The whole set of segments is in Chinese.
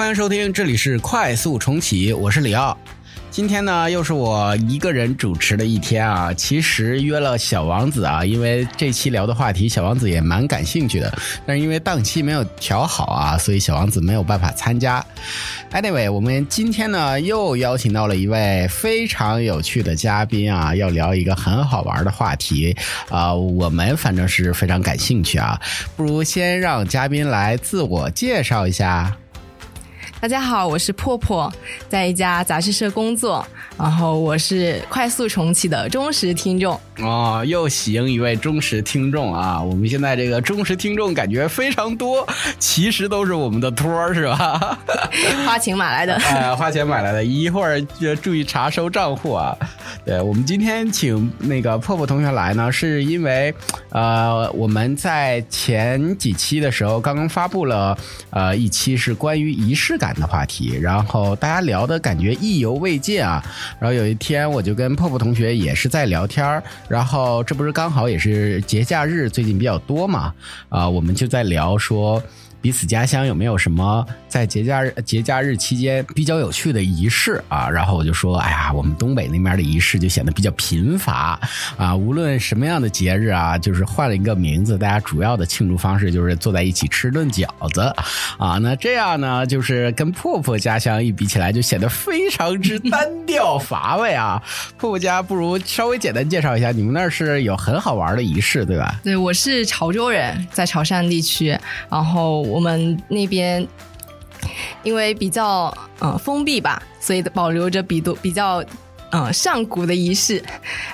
欢迎收听，这里是快速重启，我是李奥。今天呢，又是我一个人主持的一天啊。其实约了小王子啊，因为这期聊的话题，小王子也蛮感兴趣的。但是因为档期没有调好啊，所以小王子没有办法参加。Anyway，我们今天呢又邀请到了一位非常有趣的嘉宾啊，要聊一个很好玩的话题啊。我们反正是非常感兴趣啊。不如先让嘉宾来自我介绍一下。大家好，我是破破，在一家杂志社工作，然后我是快速重启的忠实听众。哦，又喜迎一位忠实听众啊！我们现在这个忠实听众感觉非常多，其实都是我们的托儿，是吧？花钱买来的，哎，花钱买来的，一会儿就注意查收账户啊！对我们今天请那个破破同学来呢，是因为呃，我们在前几期的时候刚刚发布了呃一期是关于仪式感的话题，然后大家聊的感觉意犹未尽啊。然后有一天我就跟破破同学也是在聊天儿。然后这不是刚好也是节假日，最近比较多嘛？啊，我们就在聊说。彼此家乡有没有什么在节假日节假日期间比较有趣的仪式啊？然后我就说，哎呀，我们东北那边的仪式就显得比较贫乏啊。无论什么样的节日啊，就是换了一个名字，大家主要的庆祝方式就是坐在一起吃顿饺子啊。那这样呢，就是跟破破家乡一比起来，就显得非常之单调乏味啊。破破家不如稍微简单介绍一下，你们那是有很好玩的仪式，对吧？对，我是潮州人，在潮汕地区，然后。我们那边因为比较呃封闭吧，所以保留着比多比较呃上古的仪式，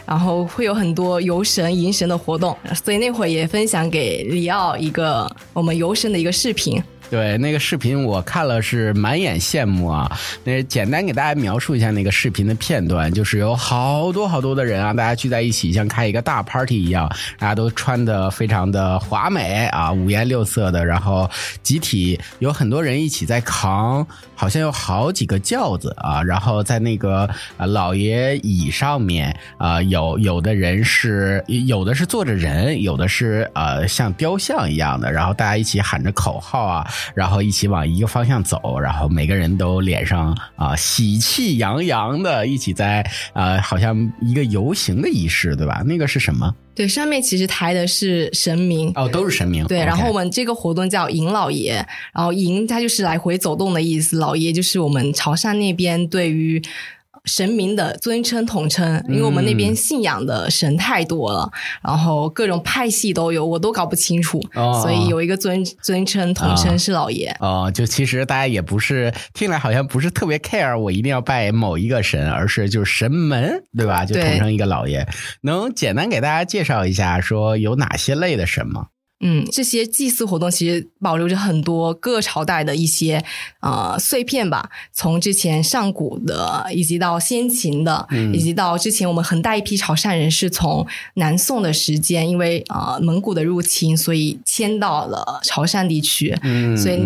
然后会有很多游神迎神的活动，所以那会儿也分享给里奥一个我们游神的一个视频。对那个视频我看了是满眼羡慕啊！那简单给大家描述一下那个视频的片段，就是有好多好多的人啊，大家聚在一起，像开一个大 party 一样，大家都穿的非常的华美啊，五颜六色的，然后集体有很多人一起在扛，好像有好几个轿子啊，然后在那个老爷椅上面啊，有有的人是有的是坐着人，有的是呃像雕像一样的，然后大家一起喊着口号啊。然后一起往一个方向走，然后每个人都脸上啊喜气洋洋的，一起在啊好像一个游行的仪式，对吧？那个是什么？对，上面其实抬的是神明哦，都是神明。对，然后我们这个活动叫迎老爷，然后迎它就是来回走动的意思，老爷就是我们潮汕那边对于。神明的尊称统称，因为我们那边信仰的神太多了，然后各种派系都有，我都搞不清楚，所以有一个尊尊称统称是老爷。哦，就其实大家也不是听来好像不是特别 care，我一定要拜某一个神，而是就是神门，对吧？就统称一个老爷。能简单给大家介绍一下，说有哪些类的神吗？嗯，这些祭祀活动其实保留着很多各朝代的一些呃碎片吧，从之前上古的，以及到先秦的，以及到之前我们很大一批潮汕人是从南宋的时间，因为呃蒙古的入侵，所以迁到了潮汕地区，所以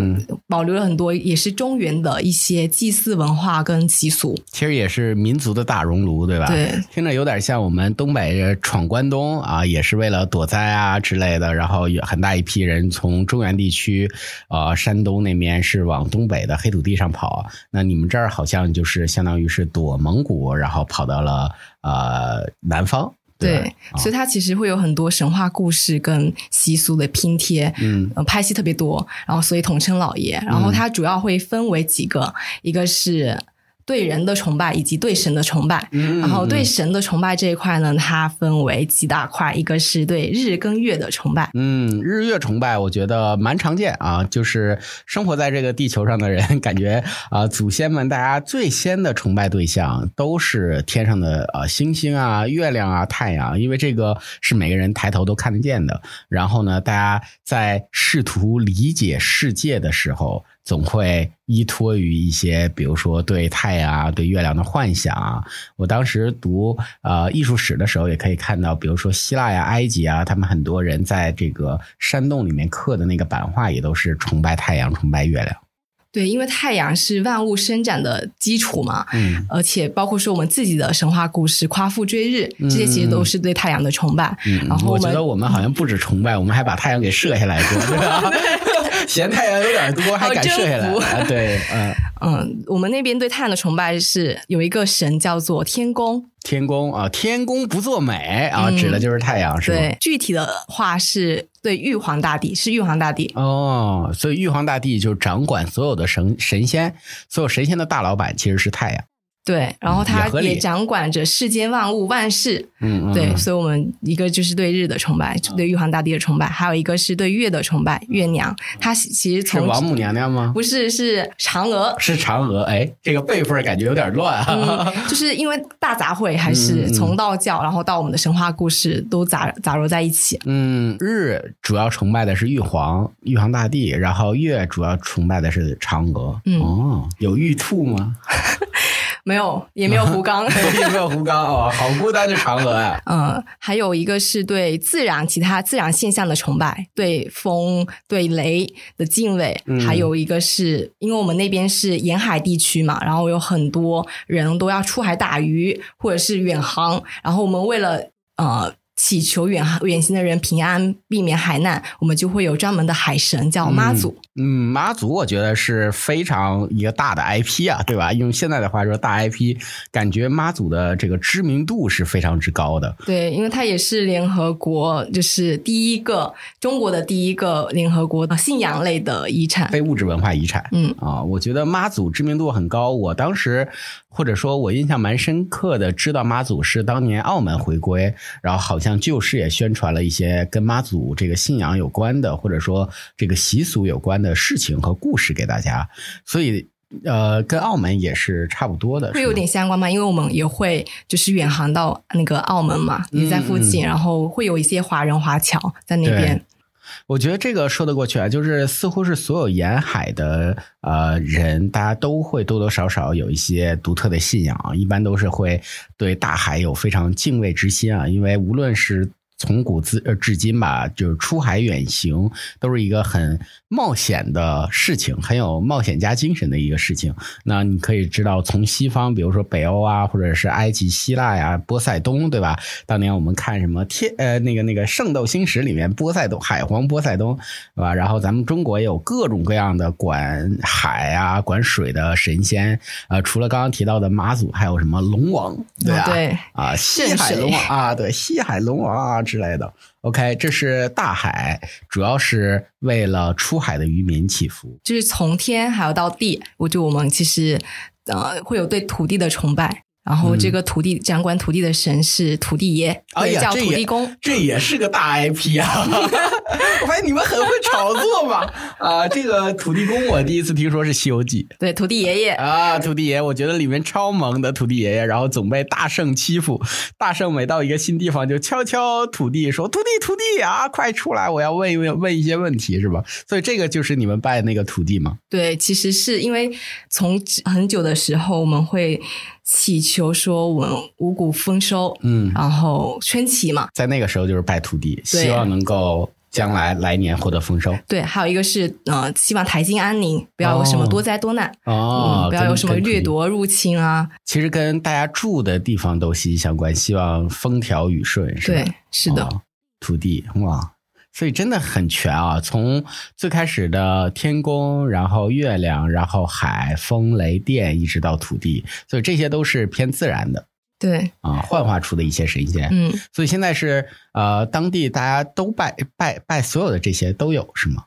保留了很多也是中原的一些祭祀文化跟习俗。其实也是民族的大熔炉，对吧？对，听着有点像我们东北闯关东啊，也是为了躲灾啊之类的，然后有。很大一批人从中原地区，呃，山东那边是往东北的黑土地上跑。那你们这儿好像就是相当于是躲蒙古，然后跑到了呃南方。对，所以它其实会有很多神话故事跟习俗的拼贴，嗯，拍戏特别多，然后所以统称老爷。然后它主要会分为几个，一个是。对人的崇拜以及对神的崇拜，然后对神的崇拜这一块呢，它分为几大块，一个是对日跟月的崇拜。嗯，日月崇拜我觉得蛮常见啊，就是生活在这个地球上的人，感觉啊，祖先们大家最先的崇拜对象都是天上的啊星星啊、月亮啊、太阳，因为这个是每个人抬头都看得见的。然后呢，大家在试图理解世界的时候。总会依托于一些，比如说对太阳、啊、对月亮的幻想啊。我当时读呃艺术史的时候，也可以看到，比如说希腊呀、埃及啊，他们很多人在这个山洞里面刻的那个版画，也都是崇拜太阳、崇拜月亮。对，因为太阳是万物生长的基础嘛，嗯而且包括说我们自己的神话故事、夸父追日，这些其实都是对太阳的崇拜。嗯，然后我我觉得我们好像不止崇拜，我们还把太阳给射下来过 对吧？嫌太阳有点多，还敢射下来啊？对，嗯，嗯，我们那边对太阳的崇拜是有一个神叫做天公，天公啊，天公不作美啊，嗯指的就是太阳，是吧？对，具体的话是对玉皇大帝，是玉皇大帝。哦，所以玉皇大帝就掌管所有的神神仙，所有神仙的大老板其实是太阳。对，然后他也掌管着世间万物万事。嗯嗯，对，嗯所以我们一个就是对日的崇拜，对玉皇大帝的崇拜，还有一个是对月的崇拜，月娘。她其实从是王母娘娘吗？不是是嫦娥，是嫦娥。哎，这个辈分感觉有点乱啊。嗯，就是因为大杂烩，还是从道教，然后到我们的神话故事都杂杂糅在一起。嗯，日主要崇拜的是玉皇，玉皇大帝，然后月主要崇拜的是嫦娥。嗯哦，有玉兔吗？没有，也没有 胡刚。也没有胡刚哦？好孤单的嫦娥啊！嗯，还有一个是对自然其他自然现象的崇拜，对风、对雷的敬畏，嗯还有一个是因为我们那边是沿海地区嘛，然后有很多人都要出海打鱼或者是远航，然后我们为了呃。祈求远航远行的人平安，避免海难，我们就会有专门的海神叫妈祖。嗯，妈祖我觉得是非常一个大的 IP 啊，对吧？用现在的话说，大 IP，感觉妈祖的这个知名度是非常之高的。对，因为它也是联合国就是第一个中国的第一个联合国信仰类的遗产。非物质文化遗产。嗯啊，我觉得妈祖知名度很高。我当时或者说我印象蛮深刻的，知道妈祖是当年澳门回归，然后好像旧事也宣传了一些跟妈祖这个信仰有关的，或者说这个习俗有关的事情和故事给大家。所以呃，跟澳门也是差不多的，会有点相关吗？因为我们也会就是远航到那个澳门嘛，嗯也在附近，然后会有一些华人华侨在那边。我觉得这个说得过去啊，就是似乎是所有沿海的呃人，大家都会多多少少有一些独特的信仰，一般都是会对大海有非常敬畏之心啊，因为无论是从古至呃至今吧，就是出海远行都是一个很冒险的事情，很有冒险家精神的一个事情。那你可以知道，从西方，比如说北欧啊，或者是埃及、希腊呀、波塞冬，对吧？当年我们看什么天呃那个那个《圣斗星矢》里面波塞冬海皇波塞冬，对吧？然后咱们中国也有各种各样的管海啊、管水的神仙，呃，除了刚刚提到的妈祖，还有什么龙王，对啊，对啊，西海龙王啊，对，西海龙王啊之类的。OK，这是大海，主要是为了出海的渔民祈福。就是从天还要到地，我就我们其实呃会有对土地的崇拜。然后这个土地掌管土地的神是土地爷，哎呀，叫土地公。这也是个大 IP 啊！我发现你们很会炒作嘛。啊，这个土地公我第一次听说是《西游记对，土地爷爷》。啊，土地爷，我觉得里面超萌的土地爷爷，然后总被大圣欺负。大圣每到一个新地方就敲敲土地，说：“土地，土地啊，快出来，我要问一问问一些问题，是吧？”所以这个就是你们拜那个土地吗？对，其实是因为从很久的时候，我们会祈求说我们五谷丰收，嗯，然后春祈嘛。在那个时候就是拜土地，希望能够将来来年获得丰收。对，还有一个是呃，希望台京安宁，不要有什么多灾多难，哦，嗯，不要有什么掠。夺入侵啊。其实跟大家住的地方都息息相关，希望风调雨顺，是吧？对，是的。哦土地哇，所以真的很全啊！从最开始的天宫，然后月亮，然后海、风、雷电，一直到土地，所以这些都是偏自然的对，啊，幻化出的一些神仙。嗯，所以现在是呃，当地大家都拜拜拜，所有的这些都有是吗？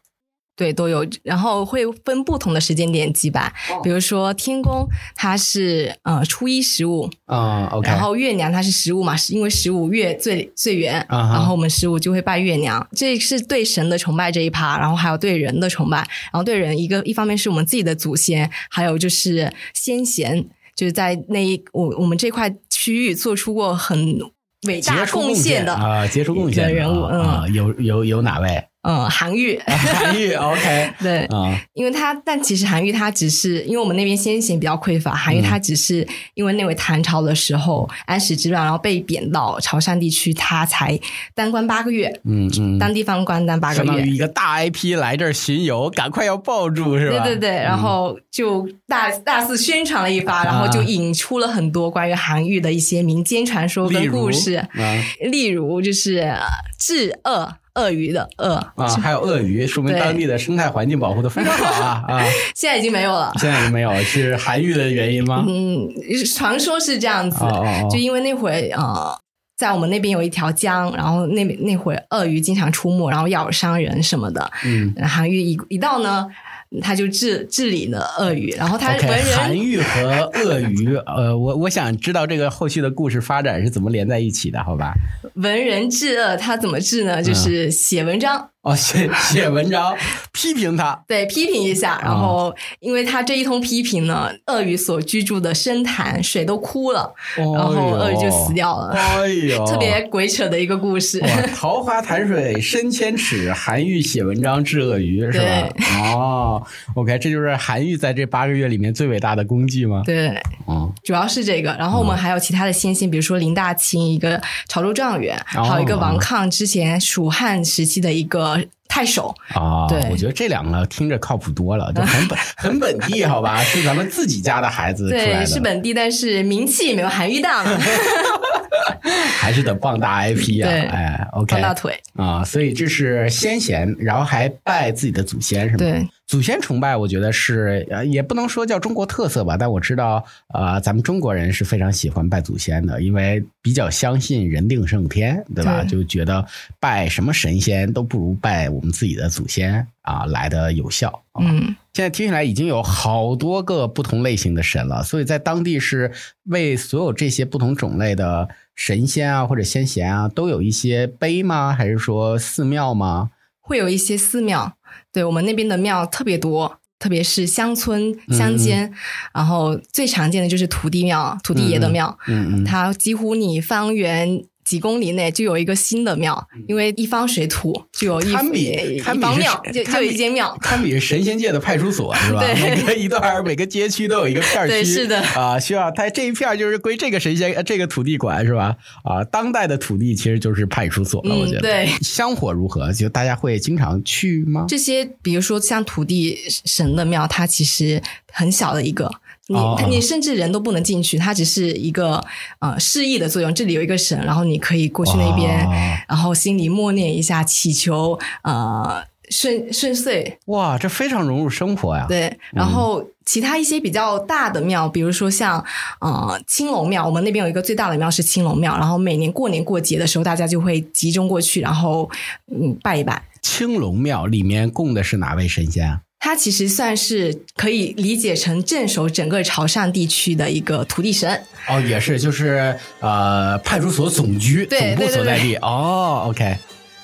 对，都有，然后会分不同的时间点祭拜，哦。比如说天公，它是呃初一十五，嗯，OK，然后月娘它是十五嘛，是因为十五月最最圆，啊然后我们十五就会拜月娘，这是对神的崇拜这一趴，然后还有对人的崇拜，然后对人一个一方面是我们自己的祖先，还有就是先贤，就是在那一我我们这块区域做出过很伟大贡献的啊，杰出贡献的的人物嗯，啊有有有哪位？嗯，韩愈，韩愈，OK，对，啊，因为他，但其实韩愈他只是因为我们那边先贤比较匮乏，韩愈他只是因为那位唐朝的时候安史之乱，然后被贬到潮汕地区，他才当官八个月，嗯嗯，当地方官当八个相当于月。一个大 IP 来这儿巡游，赶快要抱住是吧？对对对，然后就大大肆宣传了一发，然后就引出了很多关于韩愈的一些民间传说跟故事，啊例如就是呃治鳄鳄鱼的鳄，啊，还有鳄鱼，说明对当地的生态环境保护的非常好啊 啊！现在已经没有了。现在已经没有，是韩愈的原因吗？嗯，传说是这样子，就因为那会呃，在我们那边有一条江，然后那那会鳄鱼经常出没，然后咬伤人什么的。嗯韩愈一一到呢，他就治治理了鳄鱼，然后他文人韩愈和鳄鱼，呃，我我想知道这个后续的故事发展是怎么连在一起的，好吧？文人治恶，他怎么治呢？就是写文章。哦，写写文章批评他，对，批评一下，然啊后因为他这一通批评呢，鳄鱼所居住的深潭水都枯了，然后鳄鱼就死掉了，哎呦，特别鬼扯的一个故事。桃花潭水深千尺，韩愈写文章治鳄鱼，是吧？哦，OK，这就是韩愈在这八个月里面最伟大的功绩吗？对，哦，主要是这个，然后我们还有其他的先贤，比如说林大清，一个潮州状元，哦还有一个王抗，之前蜀汉时期的一个太守。啊，对我觉得这两个听着靠谱多了，就很本 很本地，好吧？是咱们自己家的孩子出来对，的，是本地，但是名气没有韩愈大嘛，还是得傍大 IP 啊！对哎，OK 傍大腿。啊，所以这是先贤，然后还拜自己的祖先，是吗？对，祖先崇拜，我觉得是呃，也不能说叫中国特色吧，但我知道，呃，咱们中国人是非常喜欢拜祖先的，因为比较相信人定胜天，对吧？对就觉得拜什么神仙都不如拜我们自己的祖先啊来的有效。啊、嗯，现在听起来已经有好多个不同类型的神了，所以在当地是为所有这些不同种类的神仙啊或者先贤啊都有一些碑吗？还是说寺庙吗？会有一些寺庙，对我们那边的庙特别多。特别是乡村乡间，然后最常见的就是土地庙、土地爷的庙，嗯嗯，它几乎你方圆几公里内就有一个新的庙，因为一方水土就有一方庙，就就有一间庙。堪比是神仙界的派出所是吧？对每个一段每个街区都有一个片区，对是的啊，需要它这一片儿就是归这个神仙呃这个土地管是吧？啊，当代的土地其实就是派出所了，嗯我觉得。对香火如何？就大家会经常去吗？这些比如说像土地神的庙，它其实很小的一个。你你甚至人都不能进去，它只是一个呃示意的作用。这里有一个神，然后你可以过去那边，哦然后心里默念一下，祈求呃顺顺遂。哇，这非常融入生活呀。对，然后其他一些比较大的庙，比如说像呃青龙庙，我们那边有一个最大的庙是青龙庙，然后每年过年过节的时候，大家就会集中过去，然后嗯拜一拜。青龙庙里面供的是哪位神仙啊？它其实算是可以理解成镇守整个潮汕地区的一个土地神。哦，也是，就是呃，派出所总局对总部所在地。哦，OK，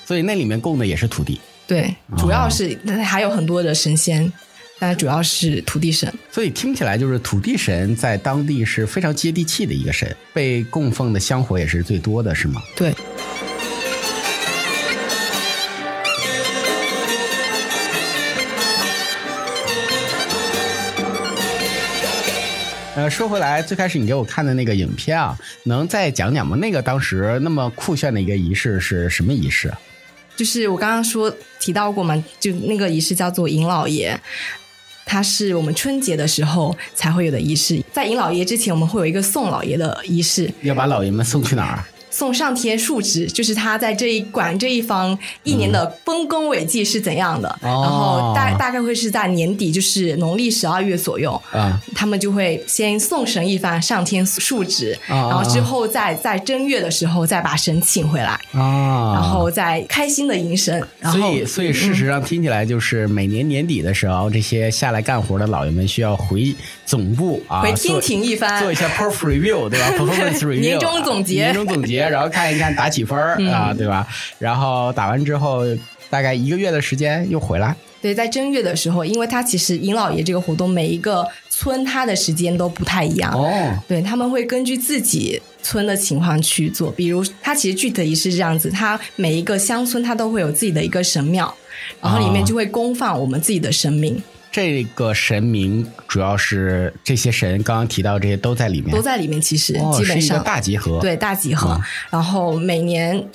所以那里面供的也是土地。对，主要是还有很多的神仙，但主要是土地神。所以听起来就是土地神在当地是非常接地气的一个神，被供奉的香火也是最多的，是吗？对，呃，说回来，最开始你给我看的那个影片啊，能再讲讲吗？那个当时那么酷炫的一个仪式是什么仪式啊？就是我刚刚说提到过嘛，就那个仪式叫做迎老爷。它是我们春节的时候才会有的仪式，在迎老爷之前，我们会有一个送老爷的仪式，要把老爷们送去哪儿？送上天述职，就是他在这一管这一方一年的丰功伟绩是怎样的，哦。然后大大概会是在年底，就是农历十二月左右，啊。他们就会先送神一番上天述职，啊。然后之后再在正月的时候再把神请回来，啊！然后再开心的迎神，然后所以，所以事实上听起来就是每年年底的时候，这些下来干活的老爷们需要回总部啊，回天庭一番。做一下 perf review，对吧？performance review，年终总结。年终总结，然后看一看打几分儿、嗯啊，对吧？然后打完之后。大概一个月的时间又回来。对，在正月的时候，因为它其实尹老爷这个活动，每一个村它的时间都不太一样。哦，对，他们会根据自己村的情况去做。比如，它其实具体是这样子，它每一个乡村它都会有自己的一个神庙，然后里面就会供放我们自己的神明。这个神明主要是这些神，刚刚提到这些都在里面，都在里面。其实哦基本上、大集合。对大集合。嗯然后每年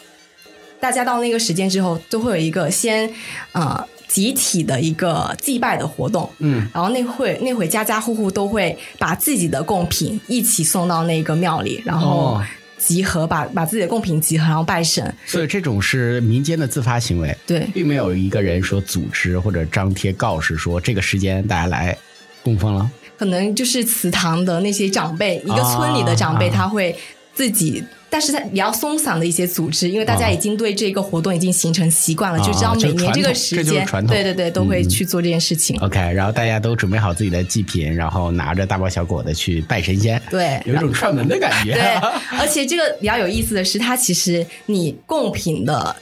大家到那个时间之后，都会有一个先呃集体的一个祭拜的活动。嗯，然后那会那会家家户户都会把自己的贡品一起送到那个庙里，然后哦集合把把自己的贡品集合，然后拜神。所以这种是民间的自发行为，对并没有一个人说组织或者张贴告示说这个时间大家来供奉了。可能就是祠堂的那些长辈，一个村里的长辈，啊他会自己。但是它比较松散的一些组织，因为大家啊已经对这个活动已经形成习惯了，啊就知道每年这个时间，对对对，都会嗯去做这件事情。OK，然后大家都准备好自己的祭品，然后拿着大包小裹的去拜神仙，对，有一种串门的感觉。对，而且这个比较有意思的是，它其实你贡品的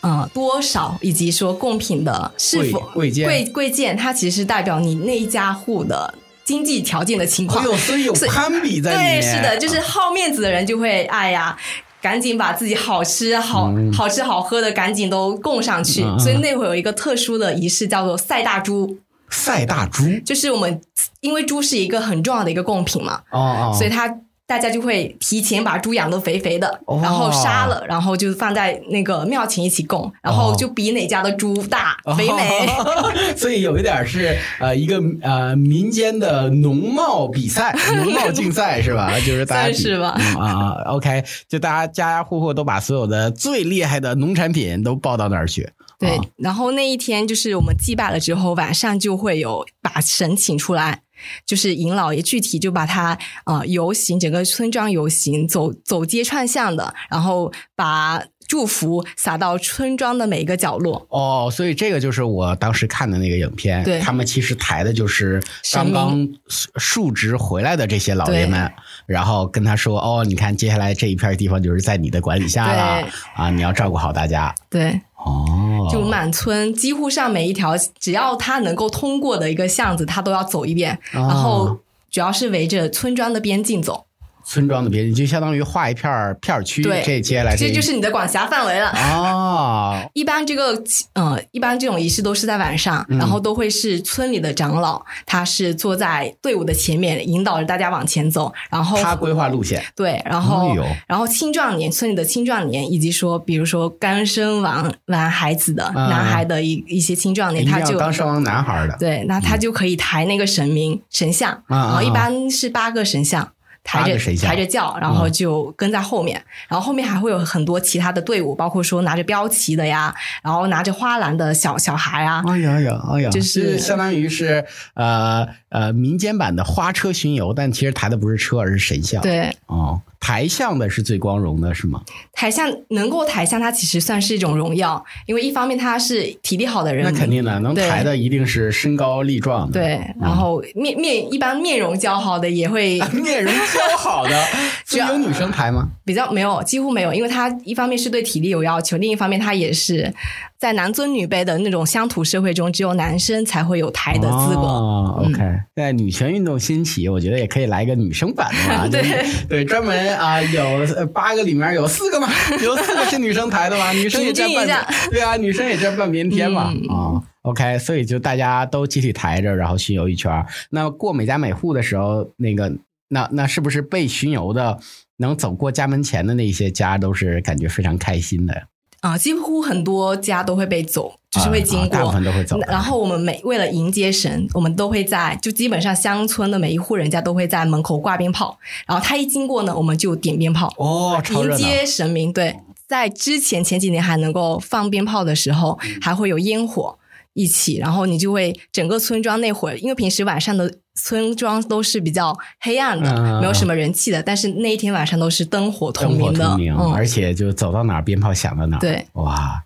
呃多少，以及说贡品的是否贵贵贱贵贵贱，它其实是代表你那一家户的经济条件的情况。哎呦，所以有攀比在里面。对，是的，就是好面子的人就会，哎呀。赶紧把自己好吃好、嗯好吃好喝的赶紧都供上去，所以那会有一个特殊的仪式，叫做赛大猪，赛大猪。就是我们因为猪是一个很重要的一个贡品嘛，哦哦，所以他大家就会提前把猪养的肥肥的，哦然后杀了，然后就放在那个庙前一起供，然后就比哪家的猪大、肥美。哦 所以有一点是呃一个呃民间的农贸比赛、农贸竞赛是吧？就是大家是吧嗯啊啊，OK，就大家家家户户都把所有的最厉害的农产品都抱到那儿去。对啊，然后那一天就是我们祭拜了之后，晚上就会有把神请出来。就是尹老爷，具体就把他啊游行整个村庄游行，走走街串巷的，然后把祝福撒到村庄的每一个角落。哦，所以这个就是我当时看的那个影片，对他们其实抬的就是刚刚述职回来的这些老爷们，然后跟他说：“哦，你看接下来这一片地方就是在你的管理下了啊，你要照顾好大家。对，”哦，就满村几乎上每一条，只要他能够通过的一个巷子，他都要走一遍。哦然后主要是围着村庄的边境走，村庄的别人就相当于画一片儿片儿区，对这接下来这就是你的管辖范围了。哦，一般这个呃，一般这种仪式都是在晚上，嗯。然后都会是村里的长老，他是坐在队伍的前面，引导着大家往前走。然后他规划路线，对，然后、然后青壮年，村里的青壮年，以及说比如说刚生完完孩子的、嗯。男孩的一一些青壮年，他就刚生完男孩的，对，那他就可以抬那个神明神像，嗯然后一嗯般是八个神像。抬着抬着轿，然后嗯。就跟在后面，然后后面还会有很多其他的队伍，包括说拿着标旗的呀，然后拿着花篮的小小孩啊，哎呀呀，哎呀，就是相当于是呃呃民间版的花车巡游，但其实抬的不是车，而是神像。，对，哦，抬相的是最光荣的，是吗？抬相能够抬相，它其实算是一种荣耀，因为一方面他是体力好的人，那肯定的，能抬的一定是身高力壮的。对，然后面面一般面容姣好的也会 面容姣好的，主要所以有女生抬吗？比较没有，几乎没有，因为他一方面是对体力有要求，另一方面他也是在男尊女卑的那种乡土社会中，只有男生才会有抬的资格。哦、嗯 OK，现在女权运动兴起，我觉得也可以来一个女生版的嘛。对就是对，专门啊，有呃八个里面有四个嘛，有四个是女生抬的嘛，女生也占半对啊，女生也占半边天嘛。啊、嗯 OK，所以就大家都集体抬着，然后巡游一圈。那过每家每户的时候，那个那那是不是被巡游的能走过家门前的那些家，都是感觉非常开心的？啊，几乎很多家都会被走，就是会经过。啊大部分都会走。然后我们每为了迎接神，我们都会在就基本上乡村的每一户人家都会在门口挂鞭炮，然后他一经过呢，我们就点鞭炮哦。迎接神明。对，在之前前几年还能够放鞭炮的时候，嗯还会有烟火一起，然后你就会整个村庄那会儿，因为平时晚上的村庄都是比较黑暗的，嗯没有什么人气的，但是那一天晚上都是灯火通明的，而且就走到哪儿鞭炮响到哪儿。对，哇，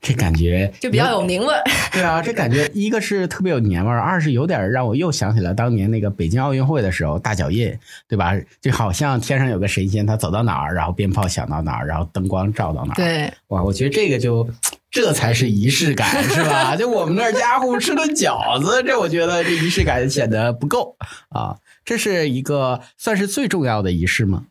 这感觉 就比较有年味儿。对啊，这感觉一个是特别有年味儿，二是有点让我又想起了当年那个北京奥运会的时候大脚印，对吧？就好像天上有个神仙，他走到哪儿，然后鞭炮响到哪儿，然后灯光照到哪儿。，对，哇，我觉得这个就这才是仪式感，是吧？就我们那儿家伙吃顿饺子，这我觉得这仪式感显得不够啊。这是一个算是最重要的仪式吗？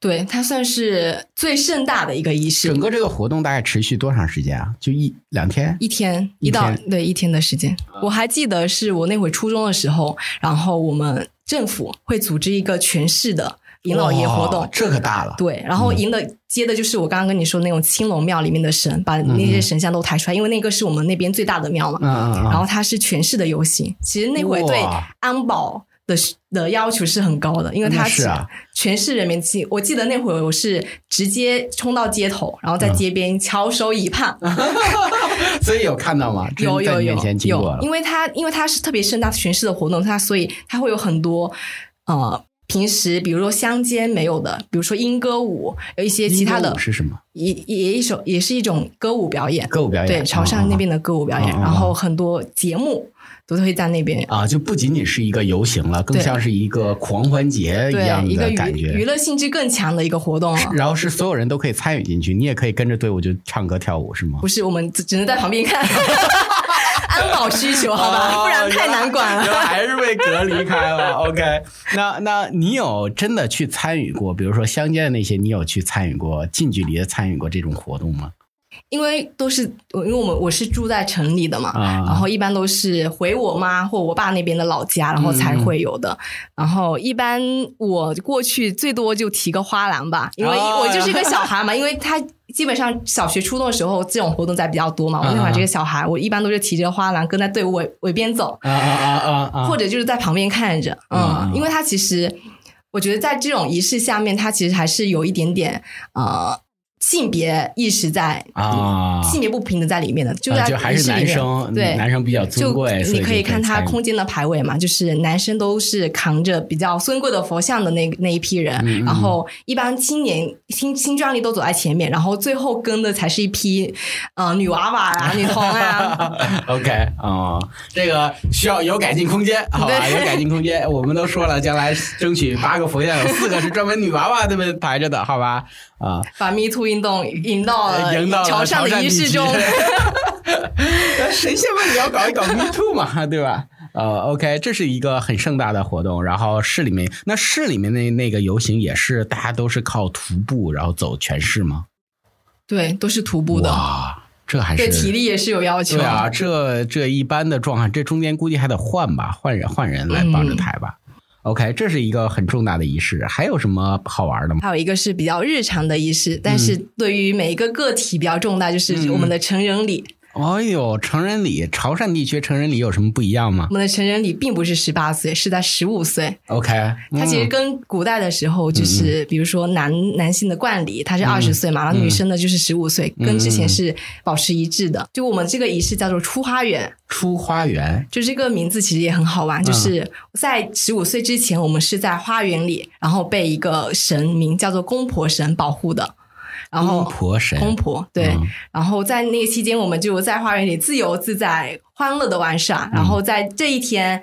对，它算是最盛大的一个仪式。整个这个活动大概持续多长时间啊？就一两天？一天，一一到天对一天的时间。我还记得是我那会初中的时候，然后我们政府会组织一个全市的迎老爷活动哇。这可大了。对，然后迎的接的就是我刚刚跟你说那种青龙庙里面的神，把那些神像都抬出来，因为那个是我们那边最大的庙嘛。嗯嗯嗯。然后它是全市的游行，其实那会对安保的的要求是很高的，因为它是啊全市人民记。我记得那会儿我是直接冲到街头，然后在街边翘首以盼，所以有看到吗？真有有有。有因为它因为它是特别盛大全市的活动，它所以它会有很多呃。平时比如说乡间没有的，比如说莺歌舞，有一些其他的是什么？也也一首也是一种歌舞表演，歌舞表演。对潮汕那边的歌舞表演，然后很多节目都会在那边，啊，就不仅仅是一个游行了，更像是一个狂欢节一对样一个娱的感觉。娱乐性质更强的一个活动了。然后是所有人都可以参与进去，你也可以跟着队伍就唱歌跳舞，是吗不？是，我们只只能在旁边看，安保需求好吧，哦不然太难管了。还是被隔离开了。OK，那那你有真的去参与过，比如说乡间的那些，你有去参与过，近距离的参与过这种活动吗？因为都是因为我们我是住在城里的嘛，啊然后一般都是回我妈或我爸那边的老家，然后才会有的。然后一般我过去最多就提个花篮吧，因为哦我就是一个小孩嘛，因为他。基本上小学、初中的时候，这种活动在比较多嘛。我那会儿这个小孩，我一般都是提着花篮跟在队伍尾尾边走，啊啊啊啊啊！或者就是在旁边看着，嗯嗯，因为他其实，我觉得在这种仪式下面，他其实还是有一点点呃性别意识在啊性别不平等在里面的，就在啊就还是男生，对男生比较尊贵，你可以看他空间的排位嘛，就是男生都是扛着比较尊贵的佛像的那那一批人，然后一般青年新新壮力都走在前面，然后最后跟的才是一批呃女娃娃啊、女童啊，OK 啊、这个需要有改进空间，好吧？有改进空间。我们都说了，将来争取八个佛像有四个是专门女娃娃这么排着的，好吧？啊、把 Me Too 运动引到了赢到了潮汕的仪式中。那神仙们你要搞一搞 Me Too 嘛，对吧？呃，OK，这是一个很盛大的活动。然后市里面，那市里面那那个游行也是大家都是靠徒步，然后走全市吗？对，都是徒步的，哇，这还是对体力也是有要求。对啊，这这一般的状况，这中间估计还得换吧，换人换人来帮着抬吧。OK，这是一个很重大的仪式。还有什么好玩的吗？还有一个是比较日常的仪式，但是对于每一个个体比较重大，就是我们的成人礼。哎呦，成人礼，潮汕地区成人礼有什么不一样吗我们的成人礼并不是十八岁，是在十五岁。？OK，它其实跟古代的时候，就是比如说男男性的冠礼，他是二十岁嘛，然后女生的就是十五岁，跟之前是保持一致的。就我们这个仪式叫做出花园，出花园就这个名字其实也很好玩，就是在十五岁之前，我们是在花园里，然后被一个神明叫做公婆神保护的。然后公婆神公婆对，嗯然后在那个期间，我们就在花园里自由自在、欢乐的玩耍。然后在这一天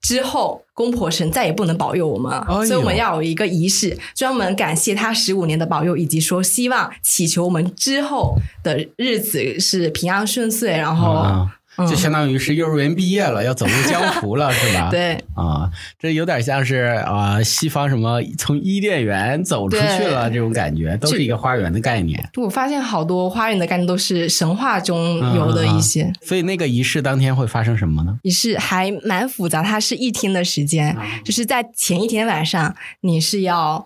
之后，公婆神再也不能保佑我们了，哎所以我们要有一个仪式，专门感谢他十五年的保佑，以及说希望祈求我们之后的日子是平安顺遂，然后、就相当于是幼儿园毕业了，要走入江湖了，是吧？。对。啊，这有点像是啊、西方什么从伊甸园走出去了这种感觉，都是一个花园的概念。我发现好多花园的概念都是神话中有的一些，所以那个仪式当天会发生什么呢？仪式还蛮复杂。它是一天的时间，就是在前一天晚上，你是要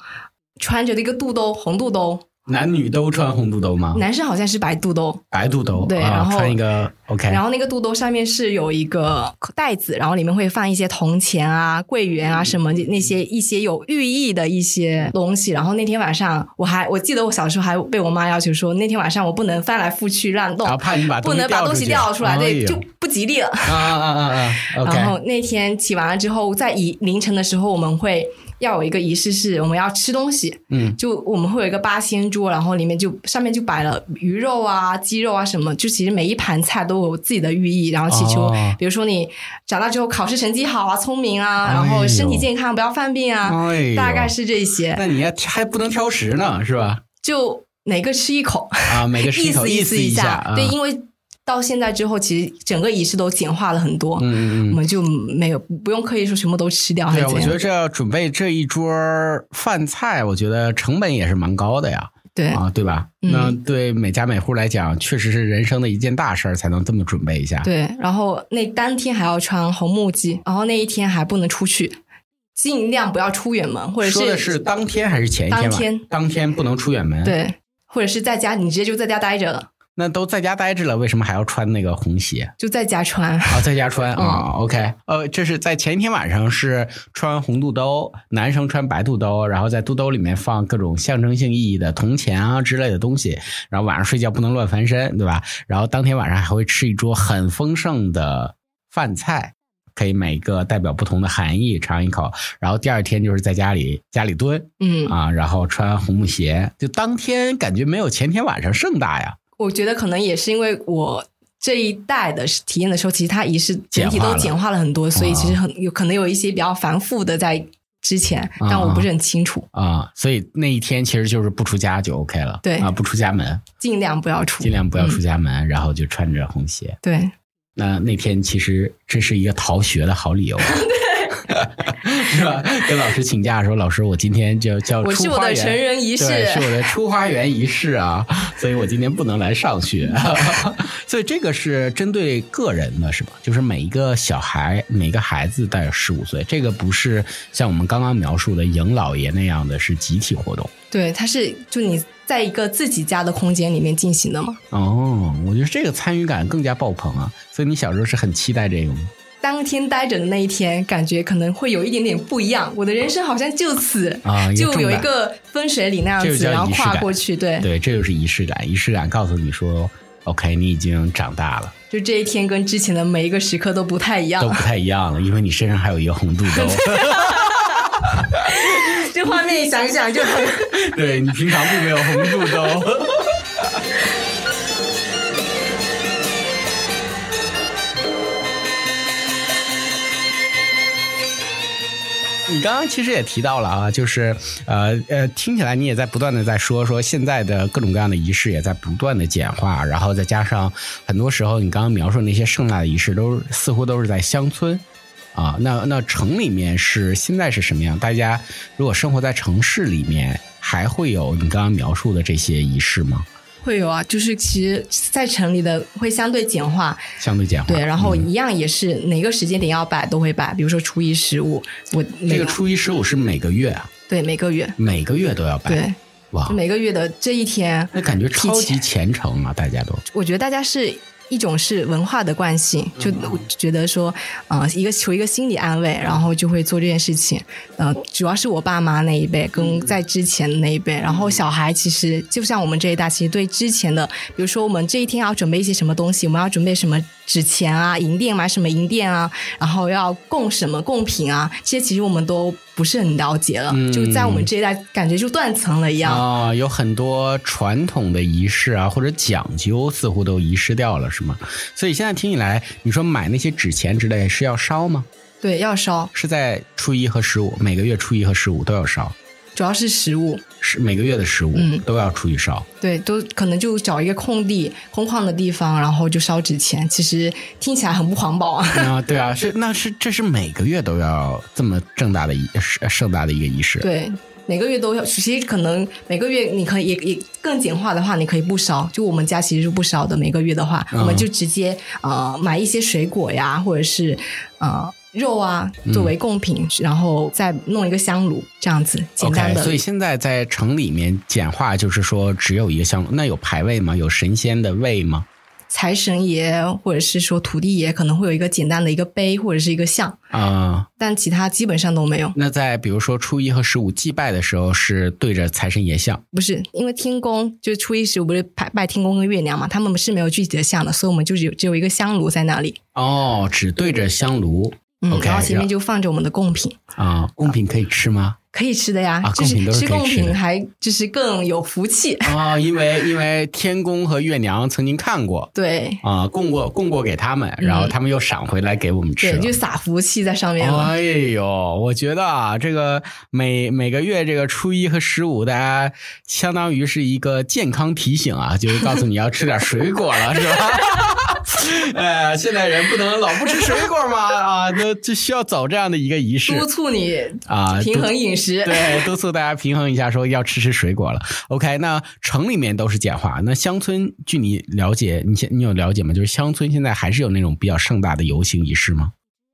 穿着那个肚兜红肚兜，男女都穿红肚兜吗？男生好像是白肚兜，白肚兜，啊对然后穿一个 OK，然后那个肚兜上面是有一个袋子，然后里面会放一些铜钱啊、桂圆啊什么的那些一些有寓意的一些东西。然后那天晚上，我还我记得我小时候还被我妈要求说，那天晚上我不能翻来覆去乱动然后，怕你把不能把东西掉出来，对，就不吉利了。啊啊啊啊然后那天起完了之后，在以凌晨的时候，我们会要有一个仪式，是我们要吃东西。嗯，就我们会有一个八仙桌，然后里面就上面就摆了鱼肉啊、鸡肉啊什么，就其实每一盘菜都有自己的寓意，然后祈求，哦比如说你长大之后考试成绩好啊、聪明啊，哎然后身体健康，不要犯病啊，哎大概是这些。那你还还不能挑食呢，是吧？就每个吃一口啊，每个吃一口，意思一下。对，因为到现在之后，其实整个仪式都简化了很多，嗯嗯嗯，我们就没有不用刻意说全部都吃掉。对，我觉得这要准备这一桌饭菜，我觉得成本也是蛮高的呀。对啊，对吧？那对每家每户来讲，确实是人生的一件大事儿，才能这么准备一下。对，然后那当天还要穿红木屐，然后那一天还不能出去，尽量不要出远门，或者是说的是当天还是前一天？当天，当天不能出远门。对，或者是在家，你直接就在家待着了。那都在家待着了，为什么还要穿那个红鞋？就在家穿啊，在家穿 啊。OK，呃，这是在前一天晚上是穿红肚兜，男生穿白肚兜，然后在肚兜里面放各种象征性意义的铜钱啊之类的东西，然后晚上睡觉不能乱翻身，对吧？然后当天晚上还会吃一桌很丰盛的饭菜，可以每个代表不同的含义，尝一口。然后第二天就是在家里家里蹲，嗯啊，然后穿红木鞋，就当天感觉没有前天晚上盛大呀。我觉得可能也是因为我这一代的体验的时候，其实它仪式整体都简化了很多，所以其实很有可能有一些比较繁复的在之前，但我不是很清楚啊。所以那一天其实就是不出家就 OK 了，对啊，不出家门，尽量不要出，尽量不要出家门，然后就穿着红鞋。对，那那天其实这是一个逃学的好理由。是吧？跟老师请假说，老师，我今天就叫 我是我的成人仪式，是我的出花园仪式啊，所以我今天不能来上学。所以这个是针对个人的，是吧？就是每一个小孩，每个孩子大约十五岁，这个不是像我们刚刚描述的迎老爷那样的是集体活动。对，它是就你在一个自己家的空间里面进行的嘛。哦，我觉得这个参与感更加爆棚啊！所以你小时候是很期待这个吗？当天待着的那一天，感觉可能会有一点点不一样。我的人生好像就此啊，就有一个分水岭那样子，然后跨过去。对对，这就是仪式感。仪式感告诉你说，OK，你已经长大了。就这一天跟之前的每一个时刻都不太一样，都不太一样了，因为你身上还有一个红肚兜。这画面一想想就很 对你平常并没有红肚兜。你刚刚其实也提到了啊，就是呃呃，听起来你也在不断的在说说现在的各种各样的仪式也在不断的简化，然后再加上很多时候你刚刚描述那些盛大的仪式都似乎都是在乡村啊，那那城里面是现在是什么样？大家如果生活在城市里面，还会有你刚刚描述的这些仪式吗？会有啊，就是其实，在城里的会相对简化，相对简化。对，然后一样也是哪个时间点要摆都会摆，比如说初一十五，我这个初一十五是每个月啊？对，每个月，每个月都要摆。对，哇，每个月的这一天，那感觉超级虔诚啊！大家都，我觉得大家是。一种是文化的惯性，就觉得说，呃，一个求一个心理安慰，然后就会做这件事情。呃，主要是我爸妈那一辈跟在之前的那一辈，然后小孩其实就像我们这一代，其实对之前的，比如说我们这一天要准备一些什么东西，我们要准备什么纸钱啊，银锭买什么银锭啊，然后要供什么贡品啊，这些其实我们都。不是很了解了，就在我们这一代，感觉就断层了一样啊。有很多传统的仪式啊，或者讲究，似乎都遗失掉了，是吗？所以现在听起来，你说买那些纸钱之类是要烧吗？对，要烧，是在初一和十五，每个月初一和十五都要烧。主要是食物，是每个月的食物，嗯，都要出去烧。对，都可能就找一个空地、空旷的地方，然后就烧纸钱。其实听起来很不环保啊。啊，对啊，是那是这是每个月都要这么盛大的仪盛大的一个仪式。对，每个月都要。其实可能每个月你可以也也更简化的话，你可以不烧。就我们家其实是不烧的。每个月的话，我们就直接呃买一些水果呀，或者是呃。肉啊，作为贡品，然后再弄一个香炉，这样子简单的。所以现在在城里面简化，就是说只有一个香炉。那有牌位吗？有神仙的位吗？财神爷或者是说土地爷可能会有一个简单的一个碑或者是一个像啊，但其他基本上都没有。那在比如说初一和十五祭拜的时候，是对着财神爷像？不是，因为天公就是初一十五不是拜拜天公跟月娘嘛，他们是没有具体的像的，所以我们就是有只有一个香炉在那里。哦，只对着香炉。嗯，然后前面就放着我们的贡品啊，贡品可以吃吗？可以吃的呀，啊就是贡品都是吃贡品还就是更有福气。啊、因为因为天公和月娘曾经看过对啊、供过供过给他们，然后他们又赏回来给我们吃对，就撒福气在上面了。哎呦，我觉得啊，这个每每个月这个初一和十五，大家相当于是一个健康提醒啊，就是告诉你要吃点水果了，是吧？呃，现代人不能老不吃水果嘛，啊，那就需要走这样的一个仪式督促你啊，平衡饮食。对，督促大家平衡一下，说要吃吃水果了。OK，那城里面都是简化，那乡村，据你了解，你现你有了解吗？就是乡村现在还是有那种比较盛大的游行仪式吗？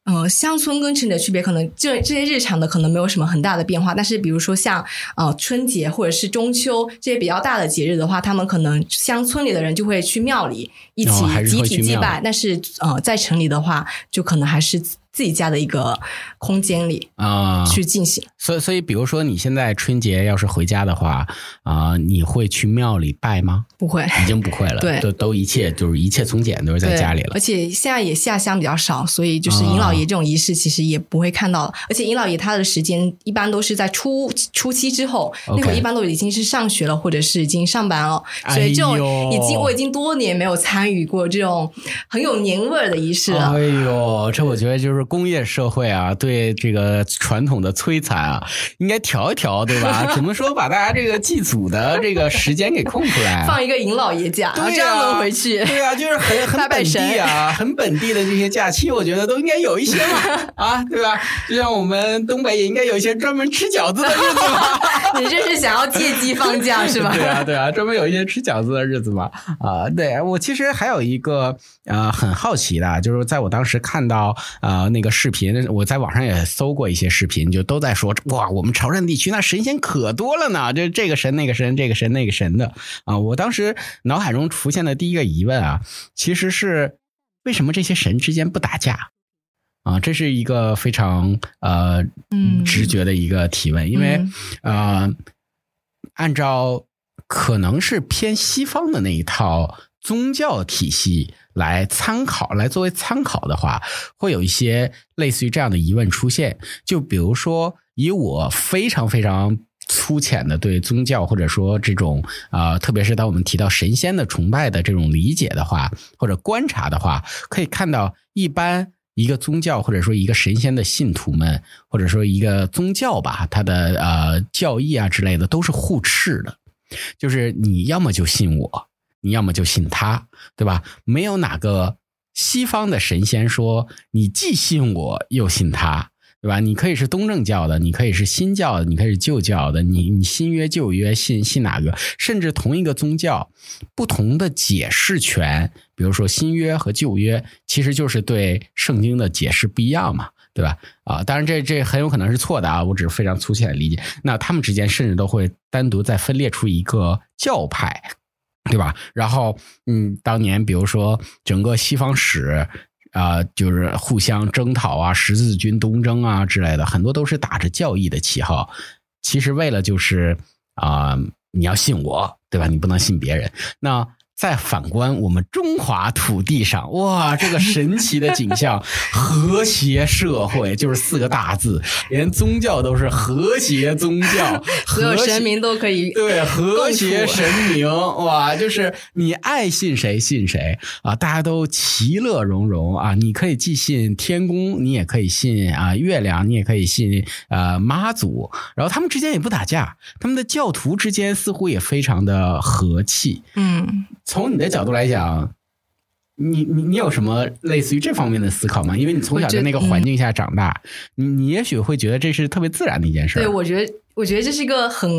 呃，乡村跟城里的区别，可能这这些日常的可能没有什么很大的变化，但是比如说像呃春节或者是中秋这些比较大的节日的话，他们可能乡村里的人就会去庙里一起集体祭拜，但是呃在城里的话，就可能还是自己家的一个空间里啊、去进行。所以所以，比如说你现在春节要是回家的话，啊、你会去庙里拜吗？不会，已经不会了，对都都一切就是一切从简，都是在家里了而。且现在也下乡比较少，所以就是尹老爷这种仪式其实也不会看到了。而且尹老爷他的时间一般都是在初初期之后，那会儿一般都已经是上学了，或者是已经上班了，所以这种已经我已经多年没有参与过这种很有年味儿的仪式了。哎呦，这我觉得就是工业社会啊，对这个传统的摧残啊，应该调一调，对吧？怎么说把大家这个祭祖的这个时间给空出来。放一个尹老爷假，这样能回去。对啊、就是很很本地啊，很本地的这些假期，我觉得都应该有一些嘛，啊，对吧？就像我们东北也应该有一些专门吃饺子的日子嘛。你这是想要借机放假是吧？对啊，对啊，专门有一些吃饺子的日子嘛。啊、对我其实还有一个呃很好奇的，就是在我当时看到呃那个视频，我在网上也搜过一些视频，就都在说哇，我们潮汕地区那神仙可多了呢，这这个神那个神，这个神那个神的。啊、我当时脑海中浮现的第一个疑问啊，其实是为什么这些神之间不打架？啊，这是一个非常呃嗯。直觉的一个提问，因为、嗯。呃，按照可能是偏西方的那一套宗教体系来参考，来作为参考的话，会有一些类似于这样的疑问出现。就比如说，以我非常非常粗浅的对宗教或者说这种啊、特别是当我们提到神仙的崇拜的这种理解的话，或者观察的话，可以看到一般。一个宗教或者说一个神仙的信徒们，或者说一个宗教吧，它的呃教义啊之类的都是互斥的，就是你要么就信我，你要么就信他，对吧？没有哪个西方的神仙说你既信我又信他，对吧？你可以是东正教的，你可以是新教的，你可以是旧教的，你你新约旧约信信哪个？甚至同一个宗教，不同的解释权，比如说新约和旧约，其实就是对圣经的解释不一样嘛。对吧？啊，当然这这很有可能是错的啊，我只是非常粗浅的理解。那他们之间甚至都会单独再分裂出一个教派，对吧？然后，嗯，当年比如说整个西方史啊、就是互相征讨啊，十字军东征啊之类的，很多都是打着教义的旗号，其实为了就是啊、你要信我，对吧？你不能信别人。那再反观我们中华土地上，哇，这个神奇的景象，和谐社会就是四个大字，连宗教都是和谐宗教，所有和神明都可以对，和谐神明哇，就是你爱信谁信谁啊，大家都其乐融融啊。你可以既信天公，你也可以信啊月亮，你也可以信呃妈祖，然后他们之间也不打架，他们的教徒之间似乎也非常的和气。嗯，从你的角度来讲。你你你有什么类似于这方面的思考吗？因为你从小在那个环境下长大，你你也许会觉得这是特别自然的一件事儿。对，我觉得我觉得这是一个很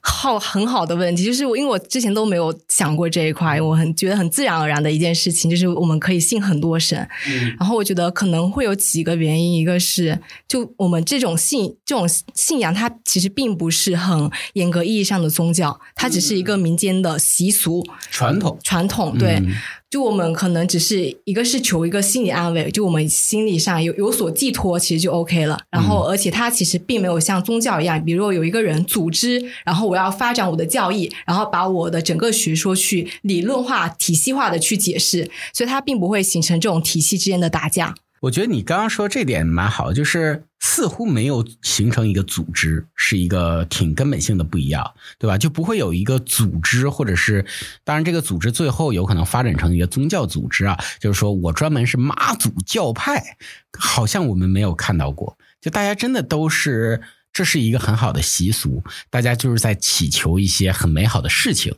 好很好的问题，就是我因为我之前都没有想过这一块，我很觉得很自然而然的一件事情，就是我们可以信很多神。嗯然后我觉得可能会有几个原因，一个是就我们这种信这种信仰，它其实并不是很严格意义上的宗教，它只是一个民间的习俗传统传统。对，嗯就我们可能只是一个是求一个心理安慰，就我们心理上有有所寄托，其实就 OK 了。然后，而且它其实并没有像宗教一样，比如说有一个人组织，然后我要发展我的教义，然后把我的整个学说去理论化、体系化的去解释，所以它并不会形成这种体系之间的打架。我觉得你刚刚说这点蛮好，就是似乎没有形成一个组织，是一个挺根本性的不一样，对吧？就不会有一个组织，或者是当然这个组织最后有可能发展成一个宗教组织啊，就是说我专门是妈祖教派，好像我们没有看到过，就大家真的都是这是一个很好的习俗，大家就是在祈求一些很美好的事情。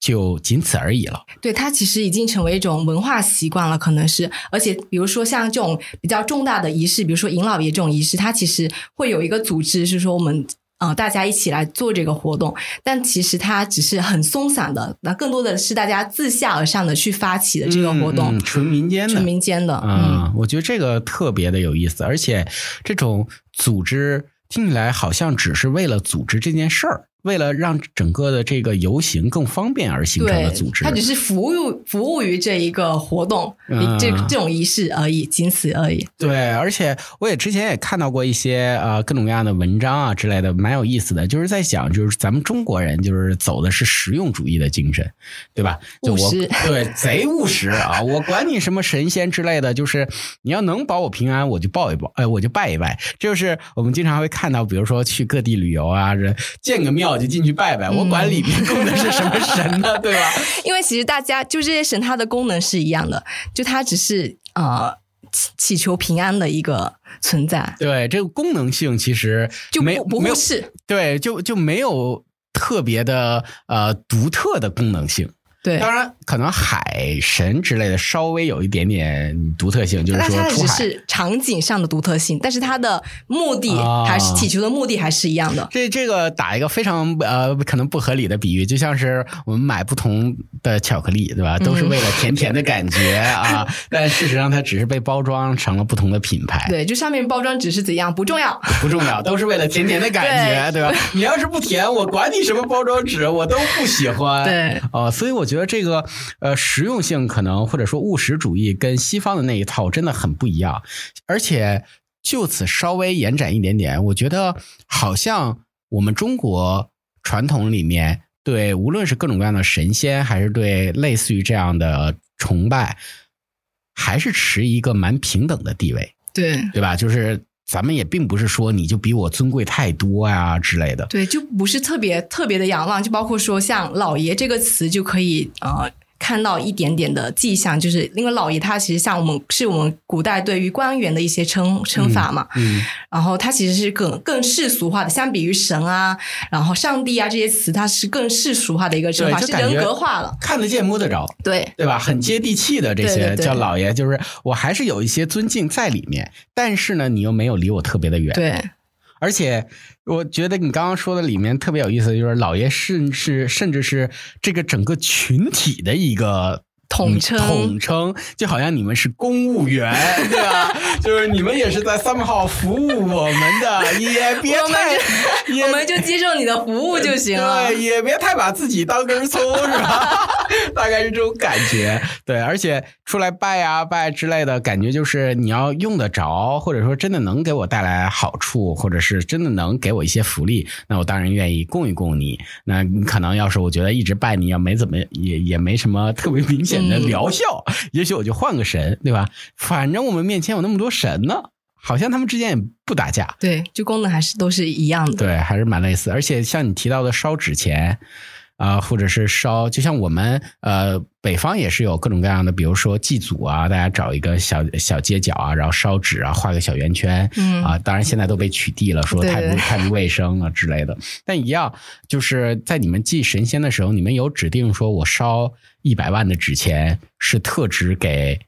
就仅此而已了。对，它其实已经成为一种文化习惯了，可能是。而且，比如说像这种比较重大的仪式，比如说迎老爷这种仪式，它其实会有一个组织，是说我们呃大家一起来做这个活动。但其实它只是很松散的，那更多的是大家自下而上的去发起的这个活动，纯民间的，纯民间的。嗯，我觉得这个特别的有意思，而且这种组织听起来好像只是为了组织这件事儿。为了让整个的这个游行更方便而形成的组织，它只是服务服务于这一个活动，这这种仪式而已，仅此而已。对，而且我也之前也看到过一些呃各种各样的文章啊之类的，蛮有意思的，就是在讲，就是咱们中国人就是走的是实用主义的精神，对吧？务实，对，贼务实啊！我管你什么神仙之类的，就是你要能保我平安，我就抱一抱，哎，我就拜一拜。这就是我们经常会看到，比如说去各地旅游啊，这建个庙。我就进去拜拜，我管里面供的是什么神呢？对吧？因为其实大家就这些神，它的功能是一样的，就它只是呃祈祈求平安的一个存在。对，这个功能性其实就没不没有是，对，就就没有特别的呃独特的功能性。对，当然可能海神之类的稍微有一点点独特性，就是说它只是场景上的独特性，但是它的目的还是祈求的目的还是一样的。这这个打一个非常呃可能不合理的比喻，就像是我们买不同的巧克力，对吧？都是为了甜甜的感觉 啊，但事实上它只是被包装成了不同的品牌。对，就上面包装纸是怎样不重要，不重要，都是为了甜甜的感觉，对吧？你要是不甜，我管你什么包装纸，我都不喜欢。对，哦，所以我。觉得这个呃实用性可能或者说务实主义跟西方的那一套真的很不一样，而且就此稍微延展一点点，我觉得好像我们中国传统里面对无论是各种各样的神仙，还是对类似于这样的崇拜，还是持一个蛮平等的地位，对对吧？就是。咱们也并不是说你就比我尊贵太多呀之类的，对，就不是特别特别的仰望，就包括说像“老爷”这个词就可以呃。看到一点点的迹象，就是因为老爷他其实像我们是我们古代对于官员的一些称称法嘛，嗯，然后他其实是更更世俗化的，相比于神啊，然后上帝啊这些词，它是更世俗化的一个称法，是人格化了，看得见摸得着，对。对吧？很接地气的这些叫老爷，就是我还是有一些尊敬在里面，但是呢，你又没有离我特别的远，对。而且，我觉得你刚刚说的里面特别有意思，就是老爷甚至甚至是这个整个群体的一个。统称统称，就好像你们是公务员，对吧？就是你们也是在三号服务我们的，也别太，我们就接受你的服务就行了。对，也别太把自己当根葱，是吧？大概是这种感觉。对，而且出来拜呀拜之类的感觉，就是你要用得着，或者说真的能给我带来好处，或者是真的能给我一些福利，那我当然愿意供一供你。那你可能要是我觉得一直拜你要没怎么也也没什么特别明显。的疗效，也许我就换个神，对吧？反正我们面前有那么多神呢，好像他们之间也不打架。对，就功能还是都是一样的。对，还是蛮类似。而且像你提到的烧纸钱啊，或者是烧，就像我们呃北方也是有各种各样的，比如说祭祖啊，大家找一个小小街角啊，然后烧纸啊，画个小圆圈，嗯啊，当然现在都被取缔了，说太不太不卫生了之类的。但一样，就是在你们祭神仙的时候，你们有指定说我烧。一百万的纸钱是特指给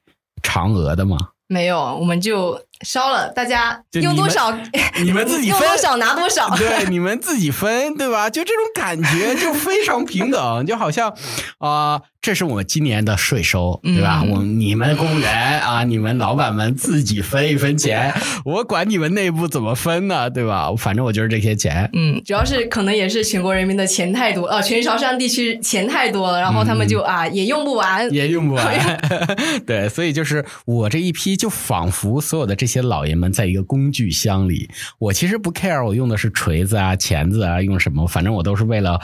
嫦娥的吗？没有，我们就烧了，大家用多少，你们自己 分多少拿多少，对，你们自己分，对吧？就这种感觉就非常平等，就好像啊。这是我今年的税收，对吧？我你们公务员啊，你们老板们自己分一分钱，我管你们内部怎么分呢，对吧？反正我就是这些钱。嗯，主要是可能也是全国人民的钱太多，呃，全韶山地区钱太多了，然后他们就啊也用不完，也用不完。对，所以就是我这一批，就仿佛所有的这些老爷们在一个工具箱里。我其实不 care，我用的是锤子啊、钳子啊，用什么，反正我都是为了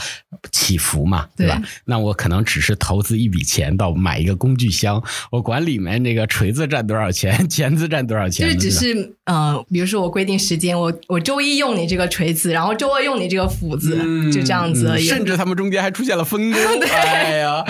祈福嘛，对吧？那我可能只是投资一笔钱到买一个工具箱，我管里面那个锤子占多少钱，钳子占多少钱，就只是呃，比如说我规定时间，我我周一用你这个锤子，然后周二用你这个斧子，就这样子而已。甚至他们中间还出现了分工，哎呀，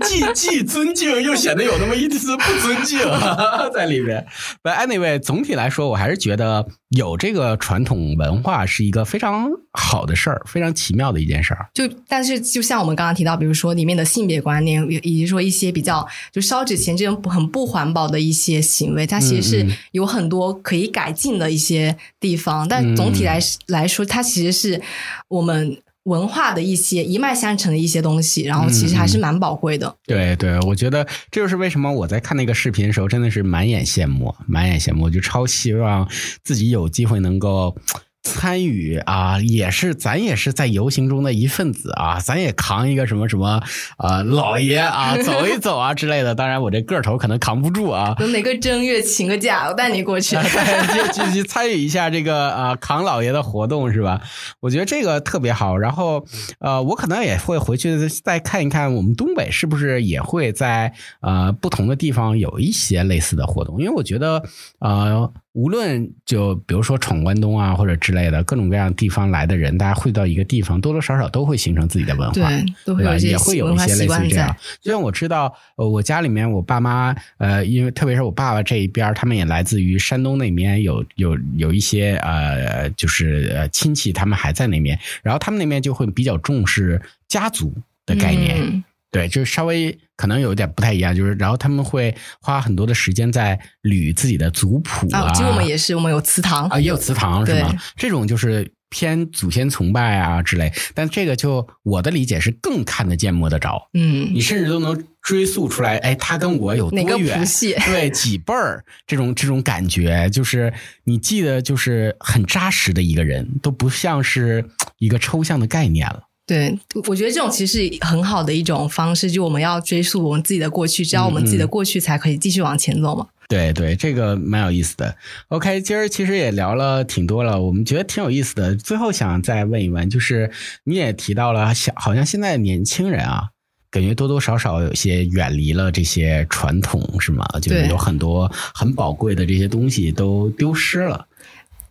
既既尊敬又显得有那么一丝不尊敬 在里面。But anyway，总体来说，我还是觉得有这个传统文化是一个非常好的事儿，非常奇妙的一件事儿。就但是，就像我们刚刚提到，比如说里面的性别观念，以及说一些比较就烧纸钱这种很不环保的一些行为，它其实是有很多可以改进的一些地方。但总体来来说，它其实是我们。文化的一些一脉相承的一些东西，然后其实还是蛮宝贵的。对对，我觉得这就是为什么我在看那个视频的时候，真的是满眼羡慕，满眼羡慕，就超希望自己有机会能够。参与啊，也是咱也是在游行中的一份子啊，咱也扛一个什么什么啊，老爷啊，走一走啊之类的。当然，我这个头可能扛不住啊。等哪个正月请个假，我带你过去，就就去参与一下这个啊扛老爷的活动是吧？我觉得这个特别好。然后呃，我可能也会回去再看一看，我们东北是不是也会在呃不同的地方有一些类似的活动？因为我觉得呃。无论就比如说闯关东啊，或者之类的各种各样地方来的人，大家汇到一个地方，多多少少都会形成自己的文化，对，都会有也会有一些类似于这样。就像我知道，呃，我家里面我爸妈，呃，因为特别是我爸爸这一边，他们也来自于山东那边，有有有一些呃，就是呃亲戚，他们还在那边，然后他们那边就会比较重视家族的概念。对，就是稍微可能有一点不太一样，就是然后他们会花很多的时间在捋自己的族谱啊。其实我们也是，我们有祠堂啊，也有祠堂是吗？这种就是偏祖先崇拜啊之类。但这个就我的理解是更看得见摸得着。嗯，你甚至都能追溯出来，哎，他跟我有多远？对，几辈儿这种这种感觉，就是你记得就是很扎实的一个人，都不像是一个抽象的概念了。对，我觉得这种其实是很好的一种方式，就我们要追溯我们自己的过去，只要我们自己的过去，才可以继续往前走嘛。对对，这个蛮有意思的。OK，今儿其实也聊了挺多了，我们觉得挺有意思的。最后想再问一问，就是你也提到了，像好像现在年轻人啊，感觉多多少少有些远离了这些传统，是吗？就是有很多很宝贵的这些东西都丢失了。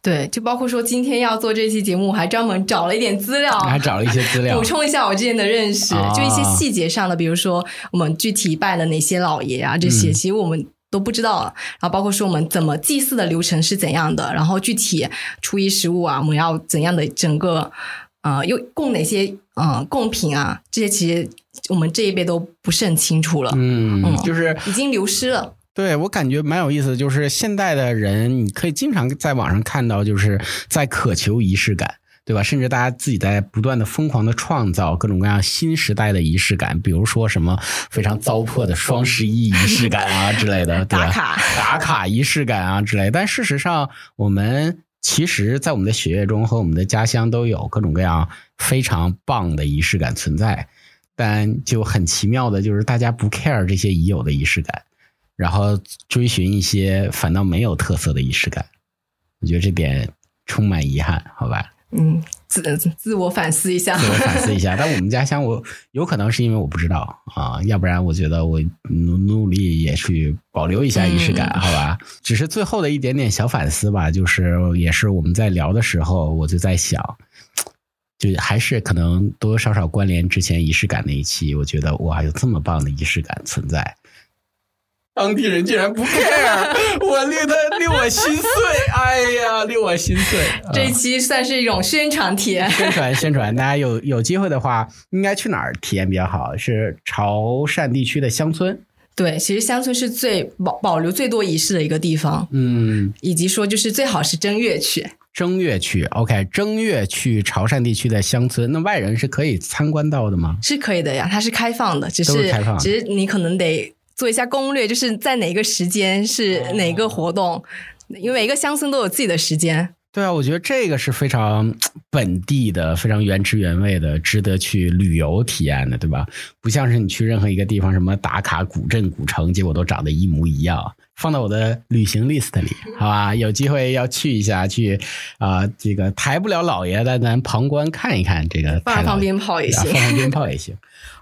对，就包括说今天要做这期节目，我还专门找了一点资料，还找了一些资料 补充一下我之前的认识，就一些细节上的，比如说我们具体拜了哪些老爷啊，这些其实我们都不知道。然后包括说我们怎么祭祀的流程是怎样的，然后具体初一十五啊，我们要怎样的整个呃，又供哪些呃贡品啊，这些其实我们这一辈都不是很清楚了。嗯嗯，就是已经流失了。对我感觉蛮有意思，就是现代的人，你可以经常在网上看到，就是在渴求仪式感，对吧？甚至大家自己在不断的疯狂的创造各种各样新时代的仪式感，比如说什么非常糟粕的双十一仪式感啊之类的，打卡打卡仪式感啊之类。但事实上，我们其实，在我们的血液中和我们的家乡都有各种各样非常棒的仪式感存在，但就很奇妙的就是大家不 care 这些已有的仪式感。然后追寻一些反倒没有特色的仪式感，我觉得这点充满遗憾，好吧？嗯，自自我反思一下，自我反思一下。但我们家乡，我有可能是因为我不知道啊，要不然我觉得我努努力也去保留一下仪式感，好吧？只是最后的一点点小反思吧，就是也是我们在聊的时候，我就在想，就还是可能多多少少关联之前仪式感那一期，我觉得哇，有这么棒的仪式感存在。当地人竟然不 care，我令他令我心碎，哎呀，令我心碎。这一期算是一种宣传体验，宣传 宣传。大家有有机会的话，应该去哪儿体验比较好？是潮汕地区的乡村。对，其实乡村是最保保留最多仪式的一个地方。嗯，以及说就是最好是正月去。正月去，OK，正月去潮汕地区的乡村，那外人是可以参观到的吗？是可以的呀，它是开放的，只是开放，只是你可能得。做一下攻略，就是在哪个时间是哪个活动，因为每个乡村都有自己的时间。对啊，我觉得这个是非常本地的、非常原汁原味的，值得去旅游体验的，对吧？不像是你去任何一个地方，什么打卡古镇、古城，结果都长得一模一样。放到我的旅行 list 里，好吧？有机会要去一下，去啊、这个抬不了老爷的，咱旁观看一看这个放放鞭炮也行啊放。放鞭炮也行。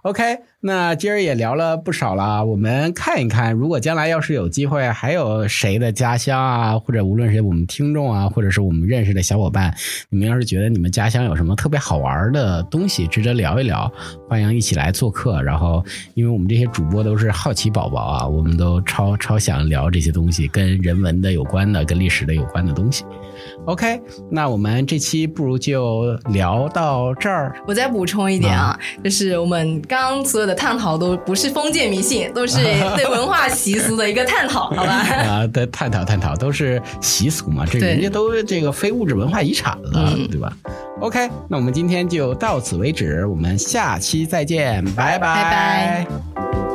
OK，那今儿也聊了不少了，我们看一看，如果将来要是有机会，还有谁的家乡啊，或者无论是我们听众啊，或者是我们认识的小伙伴，你们要是觉得你们家乡有什么特别好玩的东西，值得聊一聊，欢迎一起来做客。然后，因为我们这些主播都是好奇宝宝啊，我们都超超想聊这些东西，跟人文的有关的，跟历史的有关的东西。OK，那我们这期不如就聊到这儿。我再补充一点啊，就是我们刚刚所有的探讨都不是封建迷信，都是 对文化习俗的一个探讨，好吧？啊对探讨探讨都是习俗嘛，这人家都这个非物质文化遗产了，嗯对吧？OK，那我们今天就到此为止，我们下期再见，拜拜拜